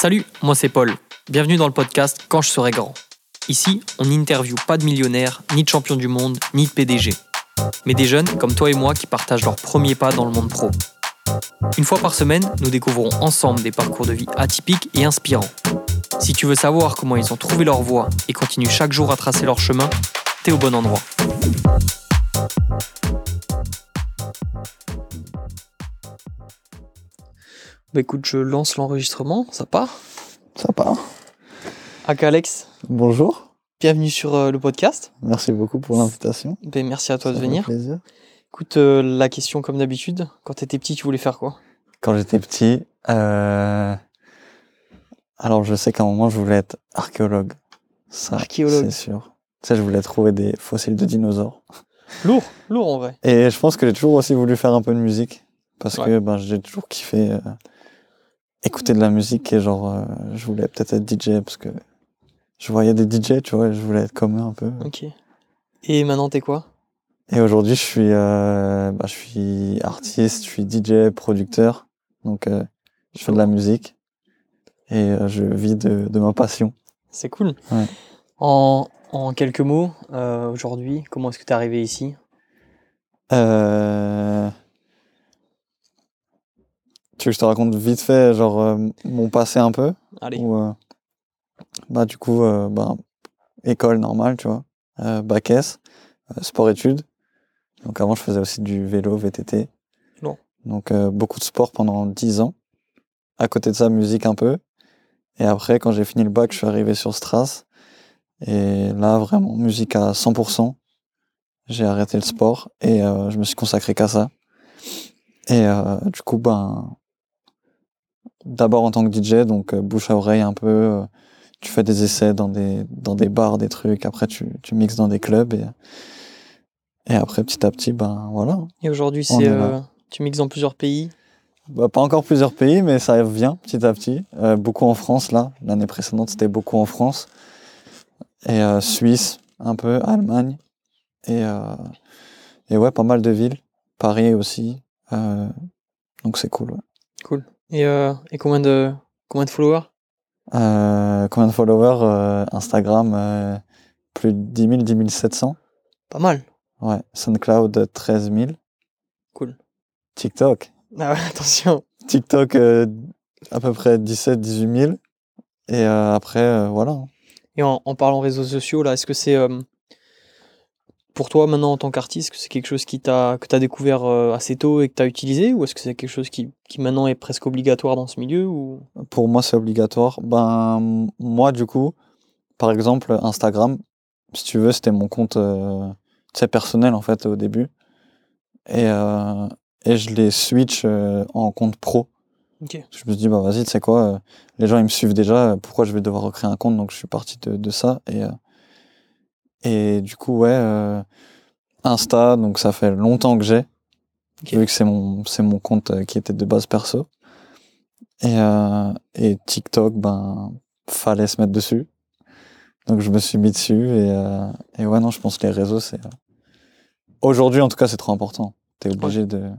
Salut, moi c'est Paul. Bienvenue dans le podcast Quand je serai grand. Ici, on n'interviewe pas de millionnaires, ni de champions du monde, ni de PDG. Mais des jeunes comme toi et moi qui partagent leurs premiers pas dans le monde pro. Une fois par semaine, nous découvrons ensemble des parcours de vie atypiques et inspirants. Si tu veux savoir comment ils ont trouvé leur voie et continuent chaque jour à tracer leur chemin, t'es au bon endroit. Bah écoute, je lance l'enregistrement, ça part Ça part. Ak Alex, Bonjour. bienvenue sur euh, le podcast. Merci beaucoup pour l'invitation. Ben, merci à toi de Ça venir. plaisir. Écoute, euh, la question comme d'habitude, quand t'étais petit, tu voulais faire quoi? Quand j'étais petit, euh, alors je sais qu'à un moment je voulais être archéologue. Ça, Archéologue. C'est sûr. Tu sais, je voulais trouver des fossiles de dinosaures. Lourd, lourd en vrai. Et je pense que j'ai toujours aussi voulu faire un peu de musique parce Ouais. que ben, j'ai toujours kiffé écouter de la musique et genre euh, je voulais peut-être être DJ parce que je voyais des DJ, tu vois, et je voulais être comme eux un peu. Ok. Et maintenant, t'es quoi? Et aujourd'hui, je suis, euh, bah, je suis artiste, je suis DJ, producteur. Donc, euh, je fais de la musique et je vis de, de ma passion. C'est cool. Ouais. En, en quelques mots, aujourd'hui, comment est-ce que t'es arrivé ici? Euh... Tu veux que je te raconte vite fait, genre, euh, mon passé un peu? Allez, euh, Bah, du coup, euh, bah, école normale, tu vois. Euh, bac S, euh, sport-études. Donc, avant, je faisais aussi du vélo, VTT. Bon. Donc, euh, beaucoup de sport pendant 10 ans. À côté de ça, musique un peu. Et après, quand j'ai fini le bac, je suis arrivé sur Stras. Et là, vraiment, musique à 100%. J'ai arrêté le sport et euh, je me suis consacré qu'à ça. Et euh, du coup, ben, d'abord en tant que DJ, donc euh, bouche à oreille un peu. euh, tu fais des essais dans des, dans des bars, des trucs. Après, tu, tu mixes dans des clubs. Et, et après, petit à petit, ben voilà. et aujourd'hui, c'est euh, tu mixes dans plusieurs pays? Bah, pas encore plusieurs pays, mais ça vient petit à petit. Euh, beaucoup en France, là. L'année précédente, c'était beaucoup en France. Et euh, Suisse, un peu, Allemagne. Et, et ouais, pas mal de villes. Paris aussi. Donc c'est cool, ouais. Et, euh, et combien de combien de followers? Euh, combien de followers euh, Instagram, euh, plus de 10 000, 10 700. Pas mal. Ouais. SoundCloud, 13 000. Cool. TikTok. Ah ouais, attention. TikTok, à peu près 17, 18 000. Et après, voilà. Et en, en parlant réseaux sociaux, là, est-ce que c'est pour toi maintenant en tant qu'artiste, c'est quelque chose qui que t'as découvert euh, assez tôt et que t'as utilisé, ou est-ce que c'est quelque chose qui, qui maintenant est presque obligatoire dans ce milieu ou? Pour moi, c'est obligatoire. Ben, moi, du coup, par exemple, Instagram, si tu veux, c'était mon compte euh, tu personnel, en fait, au début. Et, euh, et je les switch euh, en compte pro. Ok. Je me suis dit, bah vas-y, tu sais quoi, les gens, ils me suivent déjà, pourquoi je vais devoir recréer un compte? Donc, je suis parti de, de ça. Et, et du coup, ouais, euh, Insta, donc ça fait longtemps que j'ai, Ok. vu que c'est mon, c'est mon compte euh, qui était de base perso. Et, euh, et TikTok, ben, fallait se mettre dessus. Donc, je me suis mis dessus. Et, euh, et ouais, non, je pense que les réseaux, c'est. Aujourd'hui, en tout cas, c'est trop important. T'es obligé de.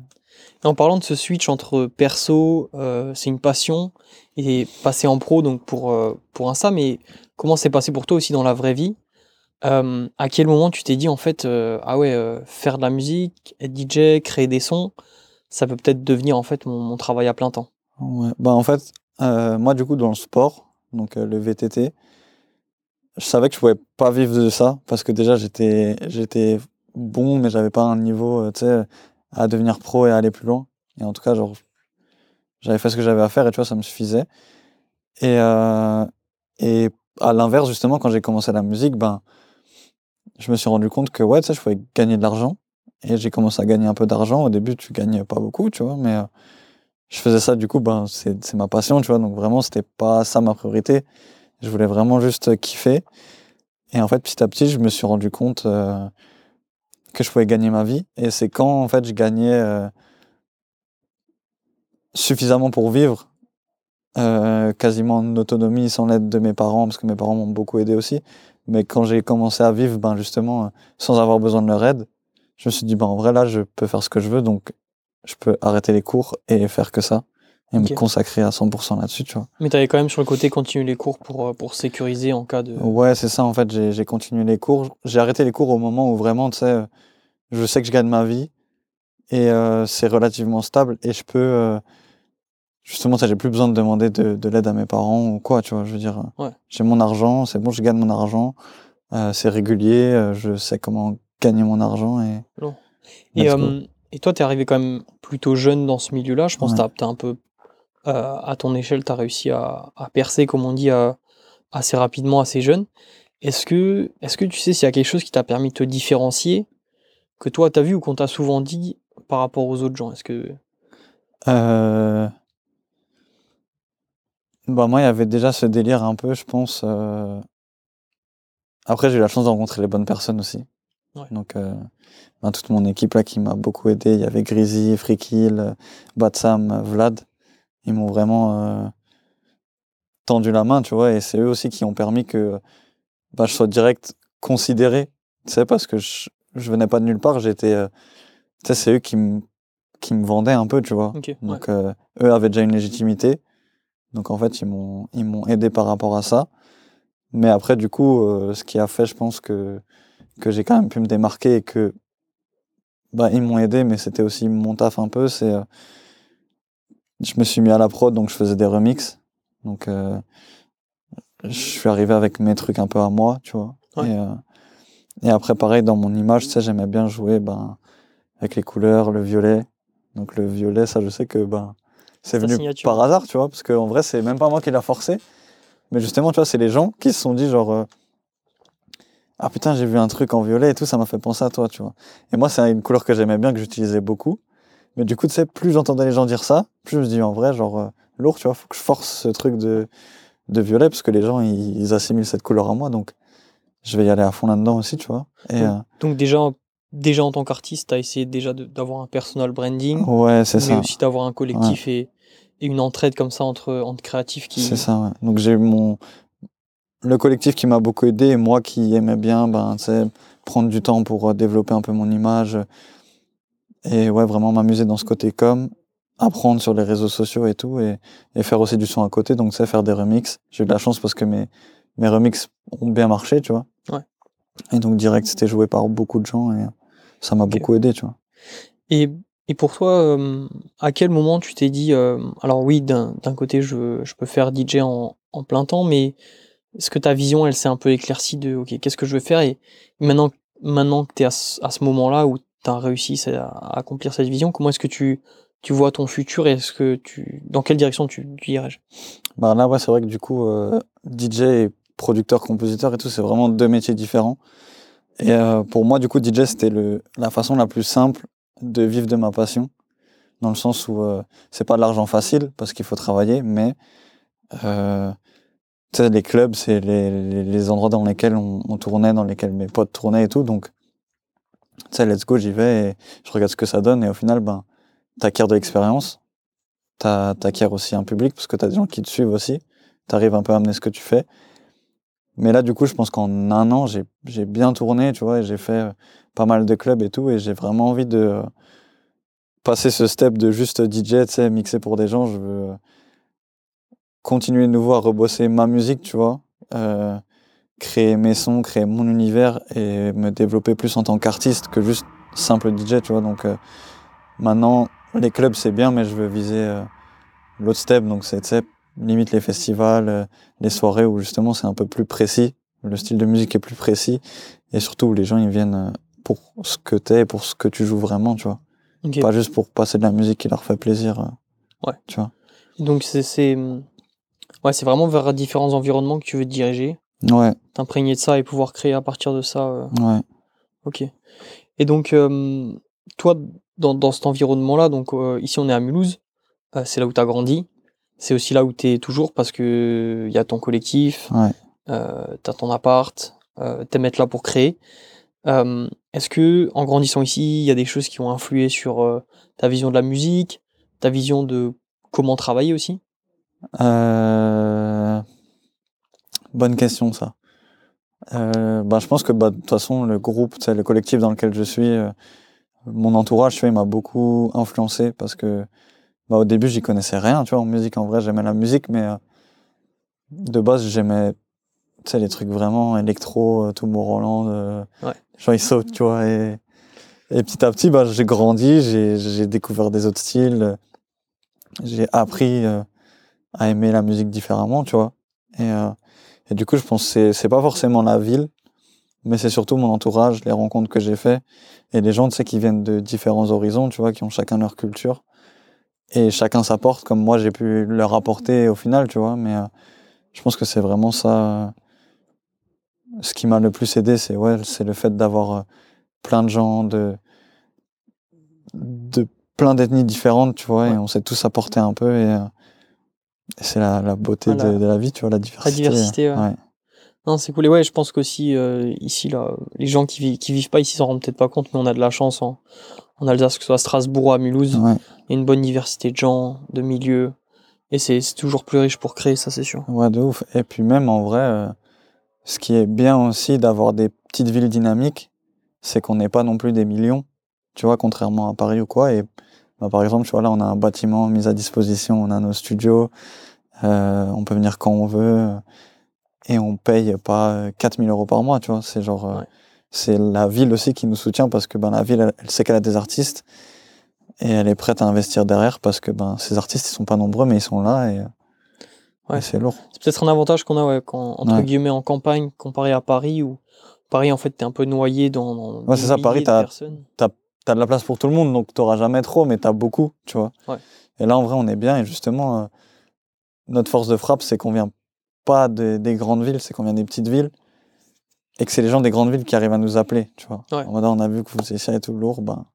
Et en parlant de ce switch entre perso, euh, c'est une passion, et passer en pro, donc pour, euh, pour Insta, mais comment c'est passé pour toi aussi dans la vraie vie? Euh, À quel moment tu t'es dit en fait, euh, ah ouais, euh, faire de la musique, être DJ, créer des sons, ça peut peut-être devenir en fait mon, travail à plein temps. Bah, en fait, moi, du coup, dans le sport, donc le VTT, je savais que je pouvais pas vivre de ça parce que déjà, j'étais, j'étais bon, mais j'avais pas un niveau, tu sais, à devenir pro et à aller plus loin. Et en tout cas, genre, j'avais fait ce que j'avais à faire et tu vois, ça me suffisait. Et, et à l'inverse, justement, quand j'ai commencé la musique, ben, je me suis rendu compte que, ouais, tu je pouvais gagner de l'argent. Et j'ai commencé à gagner un peu d'argent. Au début, tu gagnes pas beaucoup, tu vois, mais euh, je faisais ça, du coup, ben, c'est ma passion, tu vois. Donc vraiment, c'était pas ça ma priorité. Je voulais vraiment juste kiffer. Et en fait, petit à petit, je me suis rendu compte euh, que je pouvais gagner ma vie. Et c'est quand, en fait, je gagnais euh, suffisamment pour vivre, euh, quasiment en autonomie, sans l'aide de mes parents, parce que mes parents m'ont beaucoup aidé aussi. Mais quand j'ai commencé à vivre, ben justement, euh, sans avoir besoin de leur aide, je me suis dit, ben en vrai, là, je peux faire ce que je veux, donc je peux arrêter les cours et faire que ça. et me consacrer à 100% là-dessus, tu vois. Mais tu avais quand même sur le côté continué les cours pour, euh, pour sécuriser en cas de. Ouais, c'est ça, en fait, j'ai continué les cours. J'ai arrêté les cours au moment où vraiment, tu sais, euh, je sais que je gagne ma vie et euh, c'est relativement stable et je peux, euh, justement, ça, j'ai plus besoin de demander de, de l'aide à mes parents ou quoi, tu vois. Je veux dire, Ouais. j'ai mon argent, c'est bon, je gagne mon argent, euh, c'est régulier, euh, je sais comment gagner mon argent et. Long. Et, euh, et toi, tu es arrivé quand même plutôt jeune dans ce milieu-là. Je pense Ouais. que tu as, un peu, euh, à ton échelle, tu as réussi à, à percer, comme on dit, à- assez rapidement, assez jeune. Est-ce que, est que tu sais s'il y a quelque chose qui t'a permis de te différencier, que toi, tu as vu ou qu'on t'a souvent dit par rapport aux autres gens? Est-ce que. Euh... Bah, moi, il y avait déjà ce délire un peu, je pense. euh, Après, j'ai eu la chance de rencontrer les bonnes personnes aussi. Ouais. Donc, euh, ben, toute mon équipe là qui m'a beaucoup aidé. Il y avait Grizzly, Frikil, euh, Batsam, Vlad. Ils m'ont vraiment euh, tendu la main, tu vois. Et c'est eux aussi qui ont permis que bah, je sois direct considéré. Tu sais, parce que je, je venais pas de nulle part. J'étais. euh, Tu sais, c'est eux qui me qui me vendaient un peu, tu vois. Ok, ouais. Donc, euh, eux avaient déjà une légitimité. Donc, en fait, ils m'ont, ils m'ont aidé par rapport à ça. Mais après, du coup, euh, ce qui a fait, je pense que, que j'ai quand même pu me démarquer et que, bah, ils m'ont aidé, mais c'était aussi mon taf un peu, c'est, euh, je me suis mis à la prod, donc je faisais des remixes. Donc, euh, je suis arrivé avec mes trucs un peu à moi, tu vois. Ouais. Et, euh, et après, pareil, dans mon image, tu sais, j'aimais bien jouer, ben, avec les couleurs, le violet. Donc, le violet, ça, je sais que, ben, c'est venu signature. par hasard, tu vois, parce qu'en vrai, c'est même pas moi qui l'a forcé. Mais justement, tu vois, c'est les gens qui se sont dit, genre, euh, ah putain, j'ai vu un truc en violet et tout, ça m'a fait penser à toi, tu vois. Et moi, c'est une couleur que j'aimais bien, que j'utilisais beaucoup. Mais du coup, tu sais, plus j'entendais les gens dire ça, plus je me dis, en vrai, genre, euh, lourd, tu vois, faut que je force ce truc de, de violet, parce que les gens, ils, ils assimilent cette couleur à moi, donc je vais y aller à fond là-dedans aussi, tu vois. Et, euh, Donc, déjà, déjà en tant qu'artiste, tu as essayé déjà d'avoir un personal branding, ouais, c'est mais ça. aussi d'avoir un collectif et, et une entraide comme ça entre, entre créatifs qui. C'est ça, ouais. Donc j'ai eu mon le collectif qui m'a beaucoup aidé et moi qui aimais bien ben sais prendre du temps pour euh, développer un peu mon image et ouais vraiment m'amuser dans ce côté com, apprendre sur les réseaux sociaux et tout et, et faire aussi du son à côté donc tu sais faire des remixes. J'ai eu de la chance parce que mes mes remixes ont bien marché, tu vois. Ouais. Et donc direct c'était joué par beaucoup de gens et ça m'a beaucoup aidé, tu vois. Et, et pour toi, euh, à quel moment tu t'es dit, euh, alors oui, d'un côté, je, je peux faire DJ en, en plein temps, mais est-ce que ta vision, elle s'est un peu éclaircie de, ok, qu'est-ce que je veux faire? Et maintenant, maintenant que tu es à ce, à ce moment-là où tu as réussi à accomplir cette vision, comment est-ce que tu, tu vois ton futur et est-ce que tu, dans quelle direction tu, tu irais? Bah là, ouais, c'est vrai que du coup, euh, DJ et producteur, compositeur et tout, c'est vraiment deux métiers différents. Et euh, pour moi, du coup, DJ, c'était la façon la plus simple de vivre de ma passion. Dans le sens où euh, c'est pas de l'argent facile parce qu'il faut travailler, mais euh, les clubs, c'est les, endroits dans lesquels on, tournait, dans lesquels mes potes tournaient et tout. Donc, tu sais, let's go, j'y vais et je regarde ce que ça donne. Et au final, ben, t'acquiers de l'expérience, t'acquiers aussi un public parce que t'as des gens qui te suivent aussi. T'arrives un peu à amener ce que tu fais. Mais là, du coup, je pense qu'en un an, j'ai bien tourné, tu vois, et j'ai fait pas mal de clubs et tout, et j'ai vraiment envie de passer ce step de juste DJ, tu sais, mixer pour des gens. Je veux continuer de nouveau à rebosser ma musique, tu vois, euh, créer mes sons, créer mon univers et me développer plus en tant qu'artiste que juste simple DJ, tu vois. Donc euh, maintenant, les clubs, c'est bien, mais je veux viser euh, l'autre step, donc c'est, limite les festivals, les soirées où justement c'est un peu plus précis, le style de musique est plus précis, et surtout où les gens ils viennent euh, pour ce que t'es, pour ce que tu joues vraiment, tu vois. Pas juste pour passer de la musique qui leur fait plaisir. euh, Ouais. Tu vois. Donc, c'est ouais, c'est vraiment vers différents environnements que tu veux te diriger, Ouais, t'imprégner de ça et pouvoir créer à partir de ça. euh, ouais. Ok. Et donc, euh, toi, dans, dans cet environnement-là, donc euh, ici on est à Mulhouse, c'est là où tu as grandi, c'est aussi là où tu es toujours parce que il y a ton collectif, Ouais. euh, tu as ton appart, euh, t'aimes être là pour créer. Euh, Est-ce que en grandissant ici, il y a des choses qui ont influé sur euh, ta vision de la musique, ta vision de comment travailler aussi? Bonne question, ça. Bah, je pense que bah, de toute façon, le groupe, le collectif dans lequel je suis, mon entourage, tu vois, il m'a beaucoup influencé parce que bah, au début, j'y connaissais rien, tu vois, en musique. En vrai, j'aimais la musique, mais euh, de base, j'aimais, tu sais, les trucs vraiment électro, euh, tout Roland. Euh, Ouais. Genre, ils sautent, tu vois. Et, et petit à petit, bah, j'ai grandi, j'ai, j'ai découvert des autres styles. euh, J'ai appris euh, à aimer la musique différemment, tu vois. Et, euh, et du coup, je pense que c'est, c'est pas forcément la ville, mais c'est surtout mon entourage, les rencontres que j'ai fait et les gens, tu sais, qui viennent de différents horizons, tu vois, qui ont chacun leur culture. Et chacun s'apporte comme moi j'ai pu leur apporter au final, tu vois. Mais euh, je pense que c'est vraiment ça. euh, ce qui m'a le plus aidé, c'est ouais, c'est le fait d'avoir euh, plein de gens de, de plein d'ethnies différentes, tu vois, Ouais. et on s'est tous apporter un peu. Et, euh, et c'est la, la beauté Voilà. de, de la vie, tu vois, la diversité. diversité, ouais. ouais. Non, c'est cool. Et ouais, je pense qu'aussi, euh, ici, là, les gens qui, qui vivent pas ici s'en rendent peut-être pas compte, mais on a de la chance en, en Alsace, que ce soit à Strasbourg ou à Mulhouse. Ouais. Il y a une bonne diversité de gens, de milieux. Et c'est toujours plus riche pour créer, ça, c'est sûr. Ouais, de ouf. Et puis même en vrai, euh, ce qui est bien aussi d'avoir des petites villes dynamiques, c'est qu'on n'est pas non plus des millions, tu vois, contrairement à Paris ou quoi. Et bah, par exemple, tu vois, là, on a un bâtiment mis à disposition, on a nos studios, euh, on peut venir quand on veut, euh, et on paye pas euh, 4000 euros par mois, tu vois. C'est genre, euh, Ouais. C'est la ville aussi qui nous soutient parce que ben, la ville, elle, elle sait qu'elle a des artistes et elle est prête à investir derrière parce que ben, ces artistes, ils sont pas nombreux, mais ils sont là et, Ouais. c'est lourd. C'est peut-être un avantage qu'on a, ouais, quand, entre Ouais. guillemets, en campagne, comparé à Paris, où Paris, en fait, t'es un peu noyé dans. dans Ouais, c'est ça, Paris, t'as- t'as de la place pour tout le monde, donc t'auras jamais trop, mais t'as beaucoup, tu vois. Et là, en vrai, on est bien, et justement, euh, notre force de frappe, c'est qu'on vient pas de- des grandes villes, c'est qu'on vient des petites villes, et que c'est les gens des grandes villes qui arrivent à nous appeler, tu vois. Ouais. En mode, on a vu que vous et tout lourd, ben,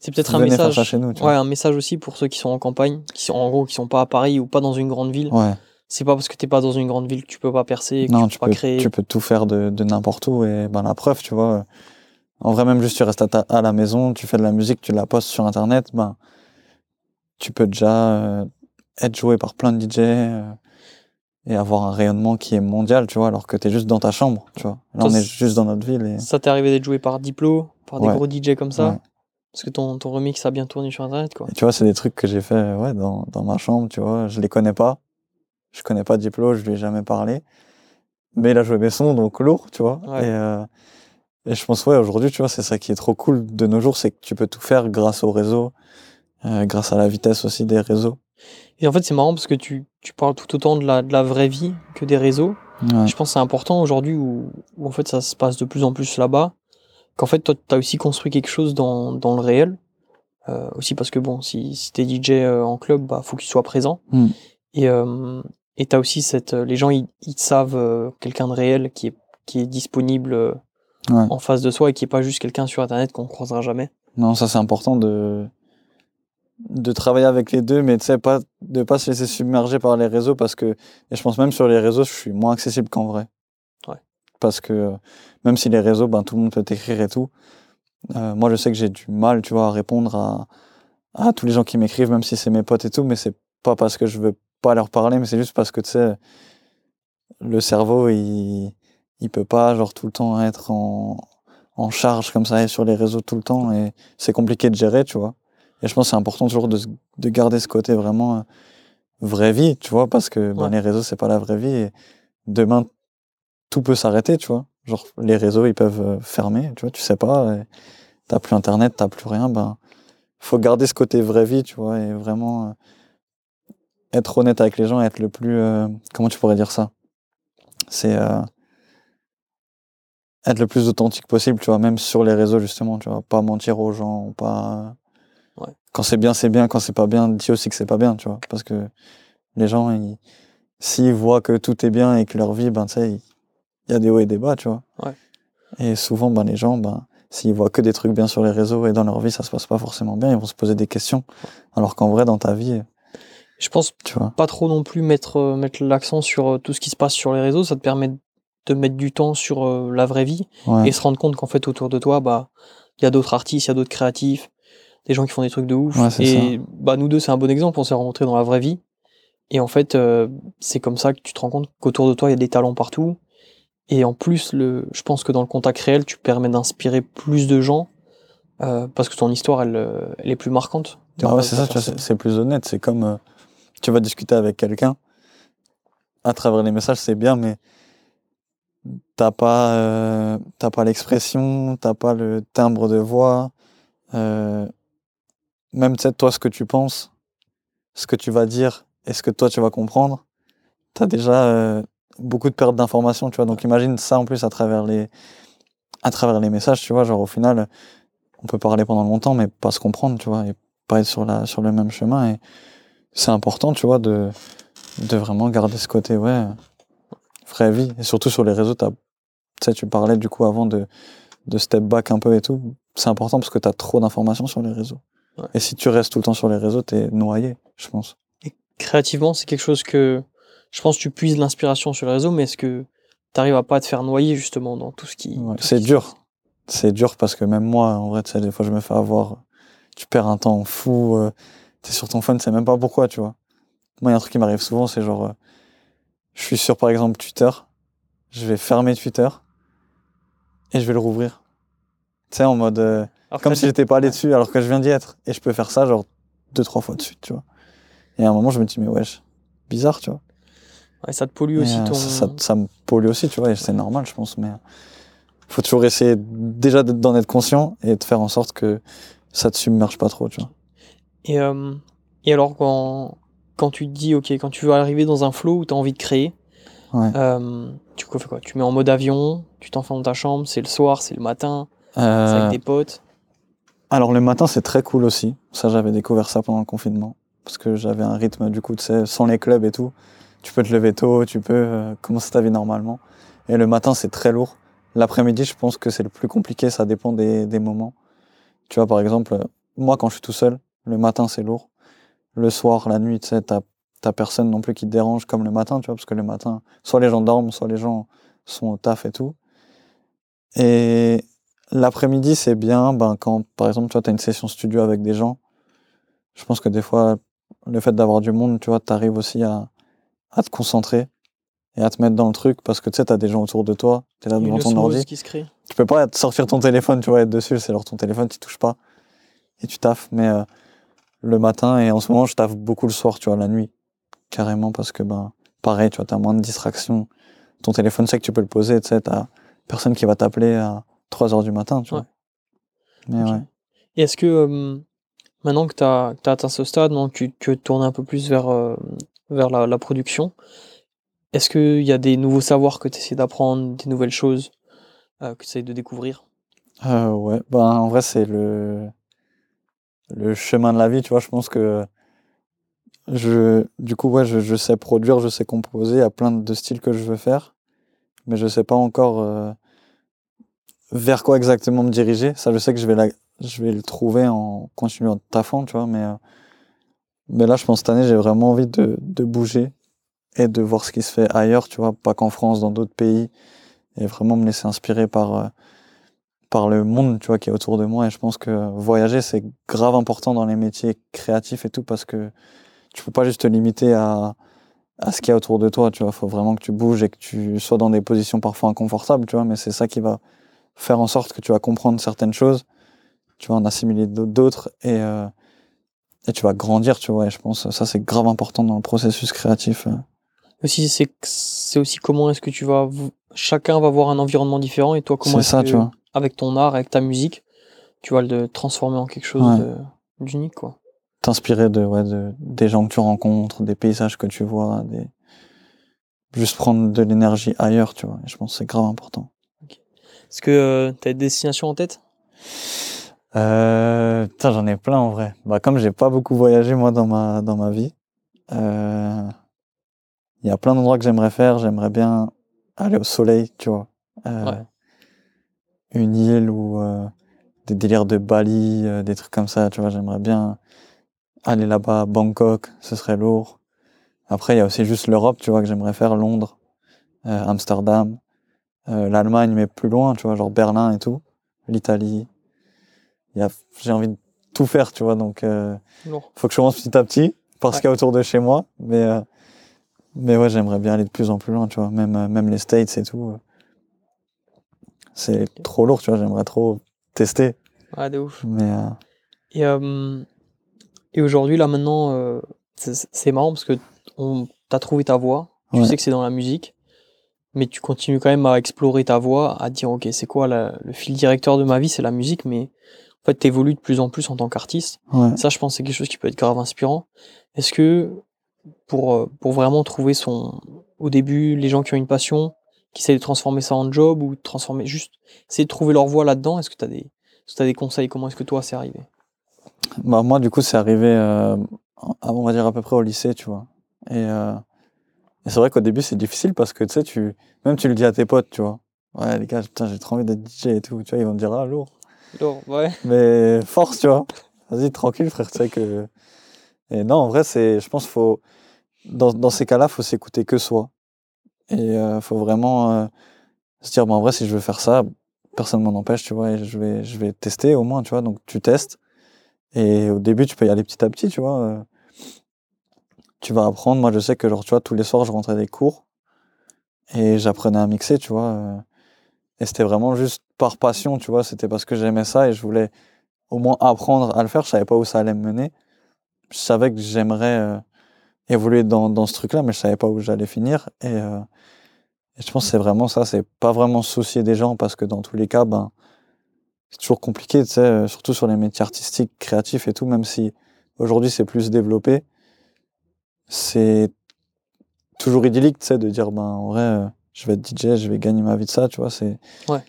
C'est peut-être un message. ça chez nous, tu Ouais, un message aussi pour ceux qui sont en campagne, qui sont en gros, qui sont pas à Paris ou pas dans une grande ville. Ouais. C'est pas parce que t'es pas dans une grande ville que tu peux pas percer, que Non, tu tu peux peux, pas créer. tu peux tout faire de, de n'importe où, et ben, la preuve, tu vois. euh, En vrai, même juste, tu restes à, ta- à la maison, tu fais de la musique, tu la postes sur Internet, ben, tu peux déjà euh, être joué par plein de DJ euh, et avoir un rayonnement qui est mondial, tu vois, alors que tu es juste dans ta chambre, tu vois. Là, Toi, on est juste dans notre ville. Et... Ça t'est arrivé d'être joué par Diplo, par des Ouais. gros DJ comme ça Ouais. Parce que ton, ton remix a bien tourné sur internet, quoi. Et tu vois, c'est des trucs que j'ai fait ouais, dans, dans ma chambre, tu vois. Je les connais pas. Je connais pas Diplo, je lui ai jamais parlé. Mais il a joué mes sons, donc lourd, tu vois. Ouais. Et, euh, et je pense, ouais, aujourd'hui, tu vois, c'est ça qui est trop cool de nos jours, c'est que tu peux tout faire grâce au réseau, euh, grâce à la vitesse aussi des réseaux. Et en fait, c'est marrant parce que tu, tu parles tout autant de la, de la vraie vie que des réseaux. Ouais. Je pense que c'est important aujourd'hui où, où en fait ça se passe de plus en plus là-bas. Qu'en fait, toi, tu as aussi construit quelque chose dans, dans le réel. Euh, aussi parce que bon, si, si t'es DJ euh, en club, bah faut que tu sois présent. Mm. Et euh, et t'as aussi cette, euh, les gens ils, ils savent euh, quelqu'un de réel qui est qui est disponible Ouais. en face de soi et qui est pas juste quelqu'un sur internet qu'on croisera jamais. Non, ça c'est important de de travailler avec les deux, mais tu sais pas de pas se laisser submerger par les réseaux parce que et je pense même sur les réseaux, je suis moins accessible qu'en vrai. Ouais. Parce que même si les réseaux, ben tout le monde peut t'écrire et tout, euh, moi je sais que j'ai du mal, tu vois, à répondre à à tous les gens qui m'écrivent, même si c'est mes potes et tout, mais c'est pas parce que je veux pas leur parler, mais c'est juste parce que tu sais le cerveau il il peut pas genre tout le temps être en en charge comme ça et sur les réseaux tout le temps et c'est compliqué de gérer, tu vois. Et je pense que c'est important toujours de, de garder ce côté vraiment euh, vraie vie, tu vois, parce que ben, Ouais. les réseaux, c'est pas la vraie vie et demain, tout peut s'arrêter, tu vois. Genre, les réseaux, ils peuvent euh, fermer, tu vois, tu sais pas, t'as plus internet, t'as plus rien, ben, faut garder ce côté vraie vie, tu vois, et vraiment euh, être honnête avec les gens, être le plus, euh, comment tu pourrais dire ça? C'est, euh, être le plus authentique possible, tu vois, même sur les réseaux, justement, tu vois, pas mentir aux gens, pas. Quand c'est bien, c'est bien, quand c'est pas bien, dis aussi que c'est pas bien, tu vois, parce que les gens, ils... s'ils voient que tout est bien et que leur vie, ben, tu sais, il il y a des hauts et des bas, tu vois. Ouais. Et souvent, ben, les gens, ben, s'ils voient que des trucs bien sur les réseaux et dans leur vie, ça se passe pas forcément bien, ils vont se poser des questions. Alors qu'en vrai, dans ta vie, Je pense tu vois. pas trop non plus mettre, euh, mettre l'accent sur euh, tout ce qui se passe sur les réseaux. Ça te permet de mettre du temps sur euh, la vraie vie Ouais. et se rendre compte qu'en fait autour de toi, bah, il y a d'autres artistes, il y a d'autres créatifs, des gens qui font des trucs de ouf. Ouais, et bah nous deux, c'est un bon exemple. On s'est rencontrés dans la vraie vie. Et en fait, euh, c'est comme ça que tu te rends compte qu'autour de toi, il y a des talents partout. Et en plus, le, je pense que dans le contact réel, tu permets d'inspirer plus de gens euh, parce que ton histoire, elle, euh, elle est plus marquante. Bah ouais, c'est ça, plus honnête. C'est comme euh, tu vas discuter avec quelqu'un à travers les messages, c'est bien, mais t'as pas, t'as pas l'expression, t'as pas le timbre de voix, euh, même tu toi, ce que tu penses, ce que tu vas dire et ce que toi tu vas comprendre, t'as déjà euh, beaucoup de perte d'informations, tu vois. Donc imagine ça en plus à travers les, à travers les messages, tu vois. Genre au final, on peut parler pendant longtemps, mais pas se comprendre, tu vois, et pas être sur la, sur le même chemin. Et c'est important, tu vois, de, de vraiment garder ce côté, ouais, vraie vie. Et surtout sur les réseaux, tu sais, tu parlais du coup avant de, de step back un peu et tout. C'est important parce que t'as trop d'informations sur les réseaux. Ouais. Et si tu restes tout le temps sur les réseaux, t'es noyé, je pense. Créativement, c'est quelque chose que je pense que tu puises l'inspiration sur les réseaux, mais est-ce que tu arrives à pas te faire noyer justement dans tout ce qui. Ouais, tout ce c'est qui dur. C'est dur parce que même moi, en vrai, tu sais, des fois, je me fais avoir. Tu perds un temps fou. euh, T'es sur ton phone, c'est même pas pourquoi, tu vois. Moi, il y a un truc qui m'arrive souvent, c'est genre. euh, je suis sur, par exemple, Twitter. Je vais fermer Twitter. Et je vais le rouvrir. Tu sais, en mode. euh, Alors comme si j'étais pas allé dessus alors que je viens d'y être. Et je peux faire ça, genre, deux, trois fois de suite, tu vois. Et à un moment, je me dis, mais wesh, bizarre, tu vois. Ouais, ça te pollue aussi euh, ton. ça, ça, ça me pollue aussi, tu vois, et c'est normal, je pense. Mais faut toujours essayer déjà d'en être conscient et de faire en sorte que ça te submerge pas trop, tu vois. Et, euh, et alors, quand, quand tu te dis, ok, quand tu veux arriver dans un flow où tu as envie de créer, Ouais. euh, tu fais quoi? Tu mets en mode avion, tu t'enfermes dans ta chambre, c'est le soir, c'est le matin, c'est Euh, avec tes potes? Alors le matin, c'est très cool aussi. Ça, j'avais découvert ça pendant le confinement. Parce que j'avais un rythme, du coup, tu sais, sans les clubs et tout. Tu peux te lever tôt, tu peux euh, commencer ta vie normalement. Et le matin, c'est très lourd. L'après-midi, je pense que c'est le plus compliqué, ça dépend des, des moments. Tu vois, par exemple, euh, moi, quand je suis tout seul, le matin, c'est lourd. Le soir, la nuit, tu sais, t'as t'as personne non plus qui te dérange comme le matin, tu vois, parce que le matin, soit les gens dorment, soit les gens sont au taf et tout. Et l'après-midi, c'est bien ben, quand, par exemple, tu as une session studio avec des gens. Je pense que des fois, le fait d'avoir du monde, tu vois, t'arrives aussi à, à te concentrer et à te mettre dans le truc parce que tu sais, t'as des gens autour de toi, t'es là devant ton ordi. qui se crée. Tu peux pas sortir ton téléphone, tu vois, être dessus, c'est genre ton téléphone, tu touches pas et tu taffes. Mais euh, le matin et en ce moment, je taffe beaucoup le soir, tu vois, la nuit, carrément parce que ben, pareil, tu vois, t'as moins de distractions. Ton téléphone, c'est que tu peux le poser, tu sais, t'as personne qui va t'appeler à 3 heures du matin, tu vois. Mais ouais. Et est-ce que euh, maintenant que tu as, atteint ce stade, que tu, tu tourner un peu plus vers, euh, vers la, la production, est-ce qu'il y a des nouveaux savoirs que tu essaies d'apprendre, des nouvelles choses euh, que tu essaies de découvrir? Euh, ouais, ben en vrai, c'est le, le chemin de la vie, tu vois. Je pense que je, du coup, ouais, je, je sais produire, je sais composer, il y a plein de styles que je veux faire, mais je sais pas encore vers quoi exactement me diriger. Ça, je sais que je vais, la, je vais le trouver en continuant de taffant, tu vois, mais, euh, mais là, je pense cette année, j'ai vraiment envie de, de bouger et de voir ce qui se fait ailleurs, tu vois, pas qu'en France, dans d'autres pays, et vraiment me laisser inspirer par. euh, par le monde tu vois qui est autour de moi et je pense que voyager c'est grave important dans les métiers créatifs et tout parce que tu peux pas juste te limiter à à ce qu'il y a autour de toi tu vois faut vraiment que tu bouges et que tu sois dans des positions parfois inconfortables tu vois mais c'est ça qui va faire en sorte que tu vas comprendre certaines choses tu vas en assimiler d'autres et euh, et tu vas grandir tu vois et je pense que ça c'est grave important dans le processus créatif euh. Aussi, c'est c'est aussi comment est-ce que tu vas. Chacun va voir un environnement différent et toi, comment est-ce ça que, tu vois avec ton art, avec ta musique, tu vas le transformer en quelque chose Ouais. de- d'unique, quoi. t'inspirer de, ouais, de, des gens que tu rencontres, des paysages que tu vois, des... juste prendre de l'énergie ailleurs, tu vois. Et je pense que c'est grave important. Est-ce que tu as des destinations en tête? Euh, putain, j'en ai plein en vrai. Bah, comme j'ai pas beaucoup voyagé moi dans ma, dans ma vie, euh, il y a plein d'endroits que j'aimerais faire. J'aimerais bien aller au soleil, tu vois. Euh, Ouais. Une île ou euh, des délires de Bali, euh, des trucs comme ça, tu vois. J'aimerais bien aller là-bas, à Bangkok, ce serait lourd. Après, il y a aussi juste l'Europe, tu vois, que j'aimerais faire, Londres, euh, Amsterdam, euh, l'Allemagne, mais plus loin, tu vois, genre Berlin et tout, l'Italie. J'ai envie de tout faire, tu vois, donc euh, faut que je commence petit à petit, parce Ouais. qu'il y a autour de chez moi, mais euh, mais ouais, j'aimerais bien aller de plus en plus loin, tu vois, même même les States et tout. C'est trop lourd, tu vois, j'aimerais trop tester. Ouais, de ouf. Mais Et, et aujourd'hui, là, maintenant, c'est marrant parce que on, t'as trouvé ta voie. Tu Ouais. sais que c'est dans la musique. Mais tu continues quand même à explorer ta voie, à dire, OK, c'est quoi la- le fil directeur de ma vie? C'est la musique, mais en fait, t'évolues de plus en plus en tant qu'artiste. ouais. Ça, je pense, c'est quelque chose qui peut être grave inspirant. Est-ce que pour, euh, pour vraiment trouver son. Au début, les gens qui ont une passion, qui essaient de transformer ça en job ou de transformer. Juste essayer de trouver leur voie là-dedans, est-ce que tu as, des- t'as des conseils? Comment est-ce que toi, c'est arrivé? Bah, moi, du coup, c'est arrivé, euh, à- on va dire à peu près au lycée, tu vois. Et, euh, et c'est vrai qu'au début, c'est difficile parce que, tu sais, tu, même tu le dis à tes potes, tu vois. Ouais, les gars, putain, j'ai trop envie d'être DJ et tout, tu vois, ils vont te dire, ah, lourd. Alors, ouais. Mais force, tu vois. Vas-y, tranquille, frère, tu sais que. Et non, en vrai, c'est, je pense, faut, dans, dans ces cas-là, faut s'écouter que soi. Et euh, faut vraiment euh, se dire, bah, en vrai, si je veux faire ça, personne m'en empêche, tu vois, et je vais, je vais tester au moins, tu vois. Donc, tu testes. Et au début, tu peux y aller petit à petit, tu vois. Tu vas apprendre. Moi, je sais que, genre, tu vois, tous les soirs, je rentrais des cours et j'apprenais à mixer, tu vois. euh, Et c'était vraiment juste par passion, tu vois. C'était parce que j'aimais ça et je voulais au moins apprendre à le faire. Je savais pas où ça allait me mener. Je savais que j'aimerais euh, évoluer dans, dans ce truc-là, mais je savais pas où j'allais finir. Et, euh, et je pense que c'est vraiment ça. C'est pas vraiment soucier des gens parce que dans tous les cas, ben, c'est toujours compliqué, tu sais, surtout sur les métiers artistiques, créatifs et tout, même si aujourd'hui c'est plus développé. C'est toujours idyllique, tu sais, de dire, ben, en vrai, euh, je vais être DJ, je vais gagner ma vie de ça, tu vois. C'est Ouais.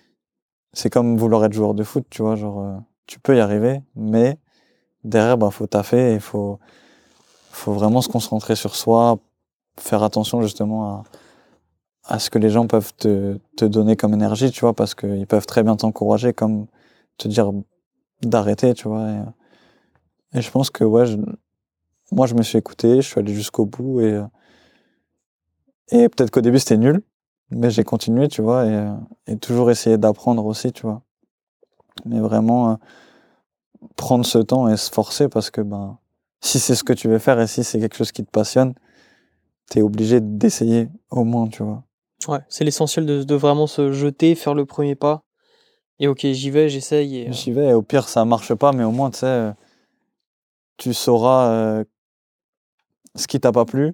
c'est comme vouloir être joueur de foot, tu vois. Genre, euh, tu peux y arriver, mais derrière, ben, faut taffer et il faut, faut vraiment se concentrer sur soi, faire attention justement à, à ce que les gens peuvent te, te donner comme énergie, tu vois, parce qu'ils peuvent très bien t'encourager, comme te dire d'arrêter, tu vois. Et, et je pense que, ouais, je- moi, je me suis écouté, je suis allé jusqu'au bout et, euh, et peut-être qu'au début, c'était nul, mais j'ai continué, tu vois, et, euh, et toujours essayer d'apprendre aussi, tu vois. Mais vraiment, euh, prendre ce temps et se forcer parce que, ben, si c'est ce que tu veux faire et si c'est quelque chose qui te passionne, t'es obligé d'essayer au moins, tu vois. Ouais, c'est l'essentiel de, de vraiment se jeter, faire le premier pas. Et ok, j'y vais, j'essaye. Et, J'y vais, et au pire, ça marche pas, mais au moins, tu sais, tu sauras euh, ce qui t'a pas plu.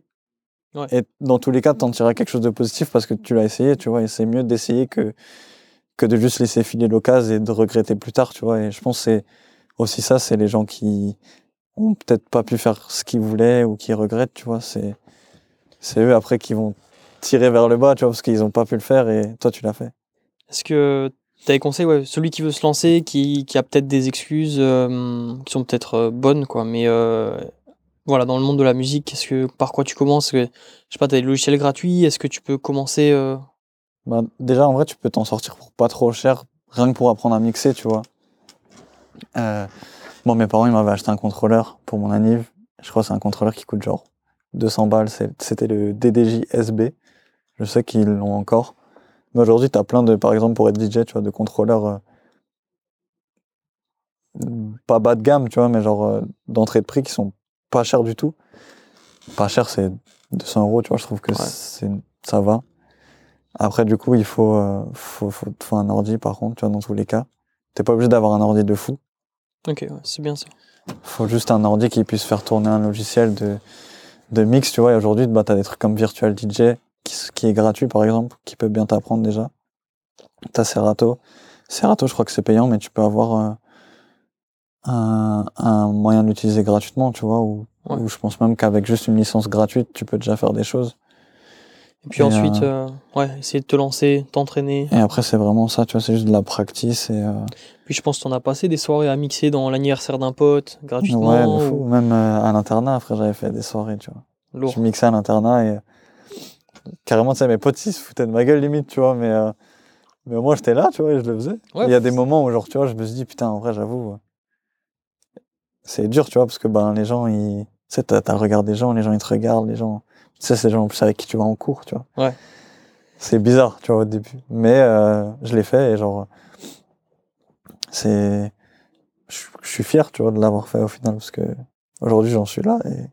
Ouais. Et dans tous les cas, t'en tireras quelque chose de positif parce que tu l'as essayé, tu vois, et c'est mieux d'essayer que, que de juste laisser filer l'occasion et de regretter plus tard, tu vois. Et je pense que c'est aussi ça, c'est les gens qui ont peut-être pas pu faire ce qu'ils voulaient ou qui regrettent, tu vois. C'est, c'est eux après qui vont tirer vers le bas, tu vois, parce qu'ils ont pas pu le faire et toi, tu l'as fait. Est-ce que tu as des conseils, ouais, celui qui veut se lancer, qui, qui a peut-être des excuses euh, qui sont peut-être euh, bonnes, quoi, mais euh, voilà, dans le monde de la musique, est-ce que par quoi tu commences? Je sais pas, tu as des logiciels gratuits, est-ce que tu peux commencer euh, Bah, déjà, en vrai, tu peux t'en sortir pour pas trop cher, rien que pour apprendre à mixer, tu vois. Euh, bon, mes parents, ils m'avaient acheté un contrôleur pour mon anniv. Je crois que c'est un contrôleur qui coûte genre 200 balles. C'était le DDJ SB. Je sais qu'ils l'ont encore. Mais aujourd'hui, tu as plein de, par exemple, pour être DJ, tu vois, de contrôleurs euh, pas bas de gamme, tu vois, mais genre euh, d'entrée de prix qui sont pas chers du tout. Pas cher, c'est 200 euros, tu vois, je trouve que Ouais. c'est, ça va. Après, du coup, il faut, euh, faut, faut, faut un ordi, par contre, tu vois, dans tous les cas. T'es pas obligé d'avoir un ordi de fou. Ok, ouais, c'est bien ça. faut juste un ordi qui puisse faire tourner un logiciel de, de mix, tu vois. Et aujourd'hui, bah, t'as des trucs comme Virtual DJ, qui est gratuit, par exemple, qui peut bien t'apprendre déjà. T'as Serato. Serato, je crois que c'est payant, mais tu peux avoir euh, un, un moyen de l'utiliser gratuitement, tu vois. Ou, Ouais. je pense même qu'avec juste une licence gratuite, tu peux déjà faire des choses. Et puis Et, ensuite, euh, ouais, essayer de te lancer, t'entraîner. Et après, c'est vraiment ça, tu vois, c'est juste de la practice et... euh, Puis je pense que t'en as passé des soirées à mixer dans l'anniversaire d'un pote, gratuitement. ouais, fou. ou- Même euh, à l'internat, après, j'avais fait des soirées, tu vois. Lourd. Je mixais à l'internat et euh, carrément, tu sais, mes potes, ils se foutaient de ma gueule limite, tu vois, mais, euh, mais moi, j'étais là, tu vois, et je le faisais. Ouais, Il y a des moments où, genre, tu vois, je me suis dit, putain, en vrai, j'avoue, euh, c'est dur, tu vois, parce que ben, les gens, ils. Tu sais, t'as le regard des gens, les gens, ils te regardent, les gens. Tu sais, c'est les gens en plus avec qui tu vas en cours, tu vois. Ouais. C'est bizarre, tu vois, au début. Mais euh, je l'ai fait et, genre, c'est. Je je suis fier, tu vois, de l'avoir fait au final, parce que aujourd'hui, j'en suis là et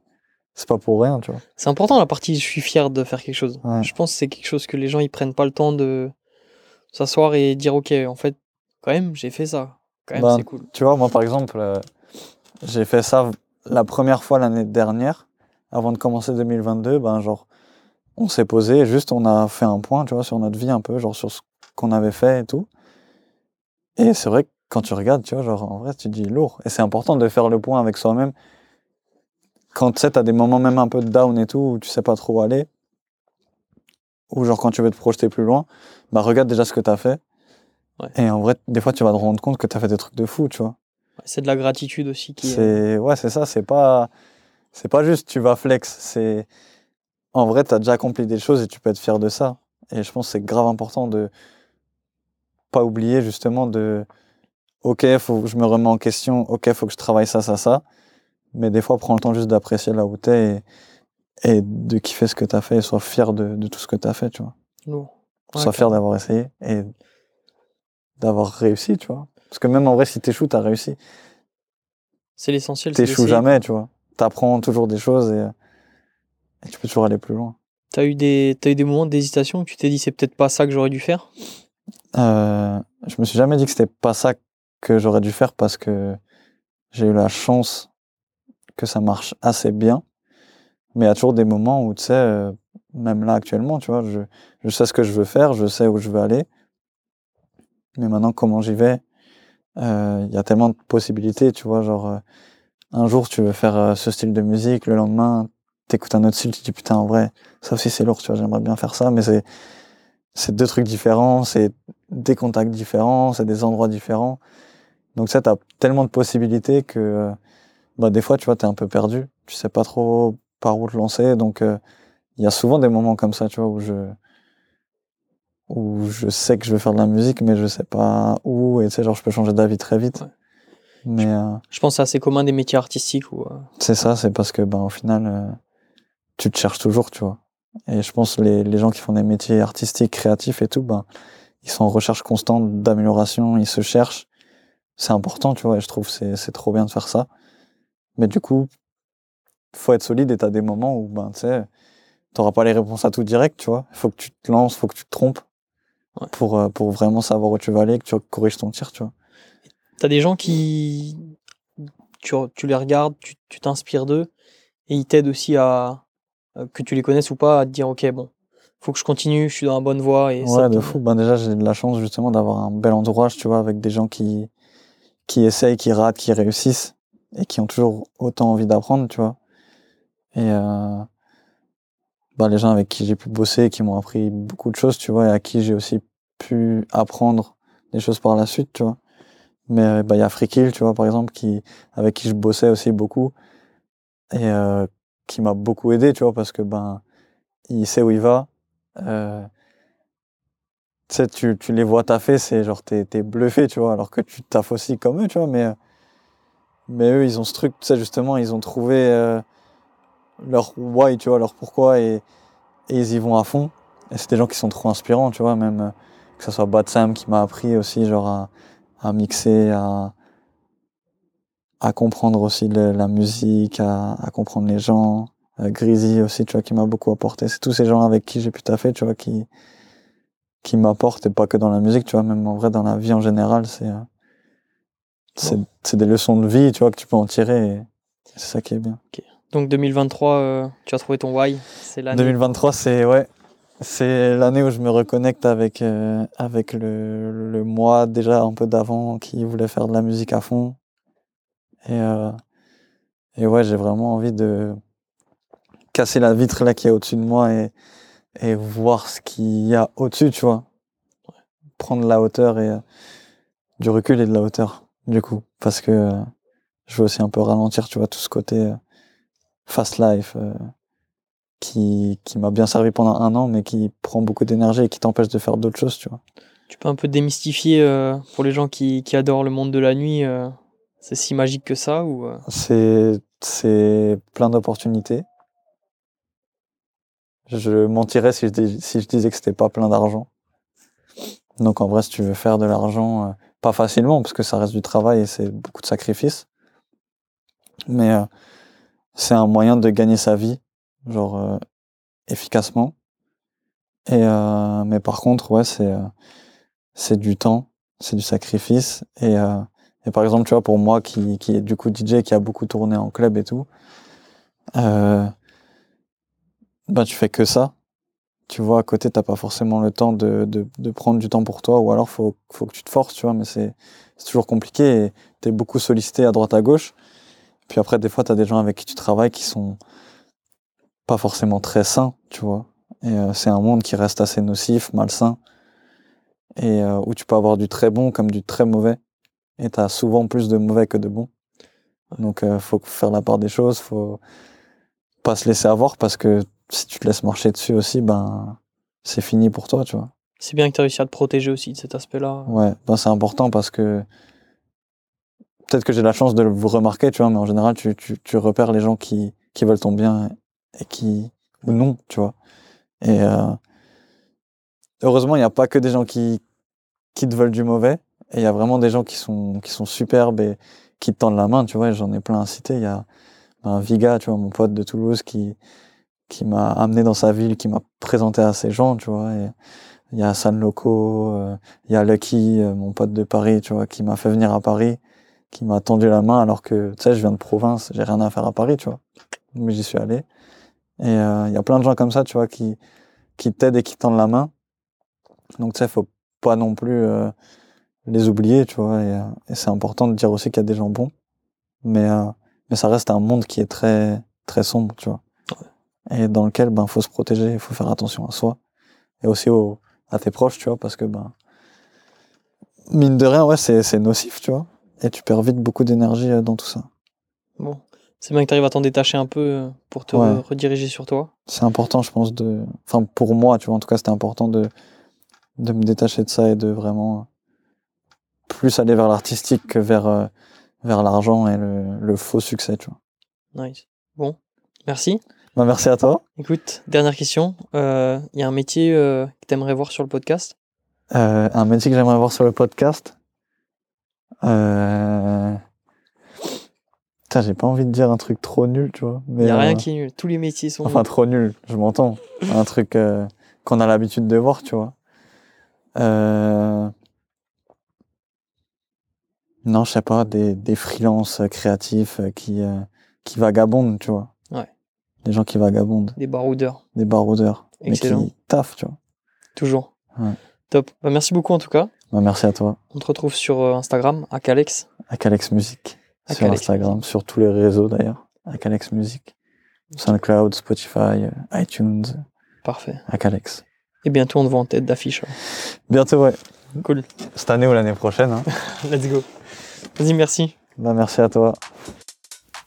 c'est pas pour rien, tu vois. C'est important la partie je suis fier de faire quelque chose. Ouais. Je pense que c'est quelque chose que les gens ils prennent pas le temps de s'asseoir et dire ok en fait quand même j'ai fait ça. quand même, Ben, c'est cool. Tu vois, moi par exemple, euh, j'ai fait ça la première fois l'année dernière, avant de commencer 2022. Ben, genre, on s'est posé, juste on a fait un point, tu vois, sur notre vie un peu, genre sur ce qu'on avait fait et tout. Et c'est vrai que quand tu regardes, tu vois, genre en vrai, tu te dis lourd. Et c'est important de faire le point avec soi-même. Quand tu sais, t'as des moments même un peu de down et tout, où tu sais pas trop où aller, ou genre quand tu veux te projeter plus loin, bah regarde déjà ce que t'as fait. Ouais. Et en vrai, des fois, tu vas te rendre compte que t'as fait des trucs de fou, tu vois. C'est de la gratitude aussi qui est... C'est ouais, c'est ça. C'est pas c'est pas juste tu vas flex. C'est en vrai, t'as déjà accompli des choses et tu peux être fier de ça. Et je pense que c'est grave important de pas oublier justement de ok, faut que je me remets en question. Ok, faut que je travaille ça, ça, ça. Mais des fois, prends le temps juste d'apprécier là où t'es et, et de kiffer ce que t'as fait et sois fier de, de tout ce que t'as fait, tu vois. lourd. Ouais, sois fier d'avoir essayé et d'avoir réussi, tu vois. Parce que même en vrai, si t'échoues, t'as réussi. C'est l'essentiel. c'est T'échoues jamais, tu vois. T'apprends toujours des choses et, et tu peux toujours aller plus loin. T'as eu des, t'as eu des moments d'hésitation où tu t'es dit c'est peut-être pas ça que j'aurais dû faire? Euh, je me suis jamais dit que c'était pas ça que j'aurais dû faire parce que j'ai eu la chance que ça marche assez bien. Mais il y a toujours des moments où, tu sais, euh, même là actuellement, tu vois, je, je sais ce que je veux faire, je sais où je veux aller. Mais maintenant, comment j'y vais, il y a tellement de possibilités, tu vois, genre, euh, un jour tu veux faire euh, ce style de musique, le lendemain t'écoutes un autre style, tu te dis putain, en vrai, ça aussi c'est lourd, tu vois, j'aimerais bien faire ça, mais c'est, c'est deux trucs différents, c'est des contacts différents, c'est des endroits différents. Donc ça, t'as tellement de possibilités que, euh, bah, des fois, tu vois, t'es un peu perdu, tu sais pas trop par où te lancer, donc euh, il y a souvent des moments comme ça, tu vois, où je, où je sais que je veux faire de la musique, mais je sais pas où, et tu sais, genre, je peux changer d'avis très vite. Ouais. Mais euh, Je pense que c'est assez commun des métiers artistiques où euh, c'est ça, c'est parce que, ben, au final, euh, tu te cherches toujours, tu vois. Et je pense que les, les gens qui font des métiers artistiques, créatifs et tout, ben, ils sont en recherche constante d'amélioration, ils se cherchent. C'est important, tu vois, et je trouve que c'est, c'est trop bien de faire ça. Mais du coup, faut être solide et t'as des moments où, ben, tu sais, t'auras pas les réponses à tout direct, tu vois. Il faut que tu te lances, faut que tu te trompes Ouais. pour, euh, pour vraiment savoir où tu vas aller, que tu corriges ton tir, tu vois. t'as des gens qui. Tu, tu les regardes, tu t'inspires d'eux et ils t'aident aussi à. euh, que tu les connaisses ou pas, à te dire ok, bon, faut que je continue, je suis dans la bonne voie. Et ça Ouais, te- de fou. Ben déjà, j'ai de la chance justement d'avoir un bel entourage, tu vois, avec des gens qui, qui essayent, qui ratent, qui réussissent et qui ont toujours autant envie d'apprendre, tu vois. Et euh, ben, les gens avec qui j'ai pu bosser, qui m'ont appris beaucoup de choses, tu vois, et à qui j'ai aussi pu apprendre des choses par la suite, tu vois. Mais euh, ben, il y a Frikil, tu vois, par exemple, qui, avec qui je bossais aussi beaucoup et euh, qui m'a beaucoup aidé, tu vois, parce que ben, il sait où il va. Euh, tu tu, les vois taffer, c'est genre, t'es, t'es bluffé, tu vois, alors que tu taffes aussi comme eux, tu vois, mais, euh, mais eux, ils ont ce truc, tu sais, justement, ils ont trouvé leur why, tu vois, leur pourquoi, et, et ils y vont à fond. Et c'est des gens qui sont trop inspirants, tu vois, même euh, que ce soit Bad Sam qui m'a appris aussi, genre, à, à mixer, à, à comprendre aussi le- la musique, à, à comprendre les gens. Euh, Greasy aussi, tu vois, qui m'a beaucoup apporté. C'est tous ces gens avec qui j'ai pu taffer, tu vois, qui, qui m'apportent, et pas que dans la musique, tu vois, même en vrai, dans la vie en général, c'est, euh, c'est, c'est des leçons de vie, tu vois, que tu peux en tirer, et c'est ça qui est bien. Donc 2023, euh, tu as trouvé ton why. C'est l'année. 2023, c'est, ouais, c'est l'année où je me reconnecte avec, euh, avec le, le moi déjà un peu d'avant qui voulait faire de la musique à fond. Et, euh, et ouais, j'ai vraiment envie de casser la vitre là qui est au-dessus de moi et, et voir ce qu'il y a au-dessus, tu vois. Prendre la hauteur et du recul et de la hauteur, du coup. Parce que je veux aussi un peu ralentir, tu vois, tout ce côté fast life euh, qui, qui m'a bien servi pendant un an, mais qui prend beaucoup d'énergie et qui t'empêche de faire d'autres choses, tu vois. Tu peux un peu démystifier euh, pour les gens qui, qui adorent le monde de la nuit. euh, c'est si magique que ça ou C'est, c'est plein d'opportunités. Je mentirais si je, dis- si je disais que c'était pas plein d'argent. Donc en vrai, si tu veux faire de l'argent, pas facilement, parce que ça reste du travail et c'est beaucoup de sacrifices. Mais c'est un moyen de gagner sa vie, genre euh, efficacement. Et euh, mais par contre, ouais, c'est euh, c'est du temps, c'est du sacrifice et euh, Et par exemple, tu vois, pour moi qui, qui est du coup DJ, qui a beaucoup tourné en club et tout, euh, bah, tu fais que ça. Tu vois, à côté, t'as pas forcément le temps de, de, de, prendre du temps pour toi, ou alors faut, faut que tu te forces, tu vois, mais c'est toujours compliqué et t'es beaucoup sollicité à droite à gauche. Puis après, des fois, t'as des gens avec qui tu travailles qui sont pas forcément très sains, tu vois. Et euh, c'est un monde qui reste assez nocif, malsain, et euh, où tu peux avoir du très bon comme du très mauvais. Et t'as souvent plus de mauvais que de bon. Donc, euh, faut faire la part des choses, faut pas se laisser avoir parce que si tu te laisses marcher dessus aussi, ben, c'est fini pour toi, tu vois. C'est bien que tu as réussi à te protéger aussi de cet aspect-là. Ouais, ben, c'est important parce que peut-être que j'ai la chance de vous remarquer, tu vois, mais en général, tu, tu, tu repères les gens qui, qui veulent ton bien et qui, ou non, tu vois. Et euh, heureusement, il n'y a pas que des gens qui, qui te veulent du mauvais, et il y a vraiment des gens qui sont, qui sont superbes et qui te tendent la main, tu vois, j'en ai plein à citer. Il y a Viga, tu vois, mon pote de Toulouse, qui, qui m'a amené dans sa ville, qui m'a présenté à ces gens, tu vois. Et il y a San Loco, euh, il y a Lucky, euh, mon pote de Paris, tu vois, qui m'a fait venir à Paris, qui m'a tendu la main alors que, tu sais, je viens de province, j'ai rien à faire à Paris, tu vois. Mais j'y suis allé. Et euh, il y a plein de gens comme ça, tu vois, qui, qui t'aident et qui tendent la main. Donc, tu sais, faut pas non plus euh, les oublier, tu vois. Et, euh, et c'est important de dire aussi qu'il y a des gens bons. Mais, mais ça reste un monde qui est très, très sombre, tu vois. Et dans lequel, ben, faut se protéger, il faut faire attention à soi. Et aussi au, à tes proches, tu vois, parce que, ben, mine de rien, ouais, c'est nocif, tu vois. Et tu perds vite beaucoup d'énergie dans tout ça. Bon, c'est bien que tu arrives à t'en détacher un peu pour te ouais. rediriger sur toi. C'est important, je pense, de. Enfin, pour moi, tu vois, en tout cas, c'était important de, de me détacher de ça et de vraiment plus aller vers l'artistique que vers, euh, vers l'argent et le, le, faux succès, tu vois. Nice. Bon, merci. Bah, merci à toi. Écoute, dernière question. Il euh, y a un métier euh, que tu aimerais voir sur le podcast? Un métier que j'aimerais voir sur le podcast? Euh... Putain, j'ai pas envie de dire un truc trop nul, tu vois. Il y a rien qui est nul. Tous les métiers sont. Enfin, trop nul, je m'entends. un truc euh, qu'on a l'habitude de voir, tu vois. Euh... Non, je sais pas, des, des freelances créatifs qui, euh, qui vagabondent, tu vois. Ouais. Des gens qui vagabondent. Des baroudeurs. Des baroudeurs. Excellent. Mais qui taffent, tu vois. Toujours. Ouais. Top. Bah, merci beaucoup en tout cas. Bah, merci à toi. On te retrouve sur Instagram, Akalex. Akalex Music. Sur Instagram, Music. sur tous les réseaux d'ailleurs. Akalex Music. SoundCloud, Spotify, iTunes. Parfait. Akalex. Et bientôt on te voit en tête d'affiche. Bientôt, ouais. Cool. Cette année ou l'année prochaine. Hein. Let's go. Vas-y, merci. Bah, merci à toi.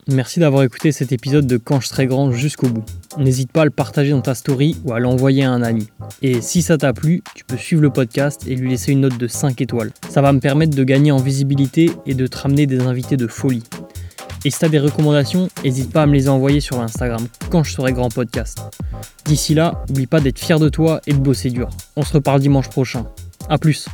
Merci d'avoir écouté cet épisode de Quand je serai grand jusqu'au bout. N'hésite pas à le partager dans ta story ou à l'envoyer à un ami. Et si ça t'a plu, tu peux suivre le podcast et lui laisser une note de 5 étoiles. Ça va me permettre de gagner en visibilité et de te ramener des invités de folie. Et si t'as des recommandations, n'hésite pas à me les envoyer sur l'Instagram Quand je serai grand podcast. D'ici là, n'oublie pas d'être fier de toi et de bosser dur. On se reparle dimanche prochain. A plus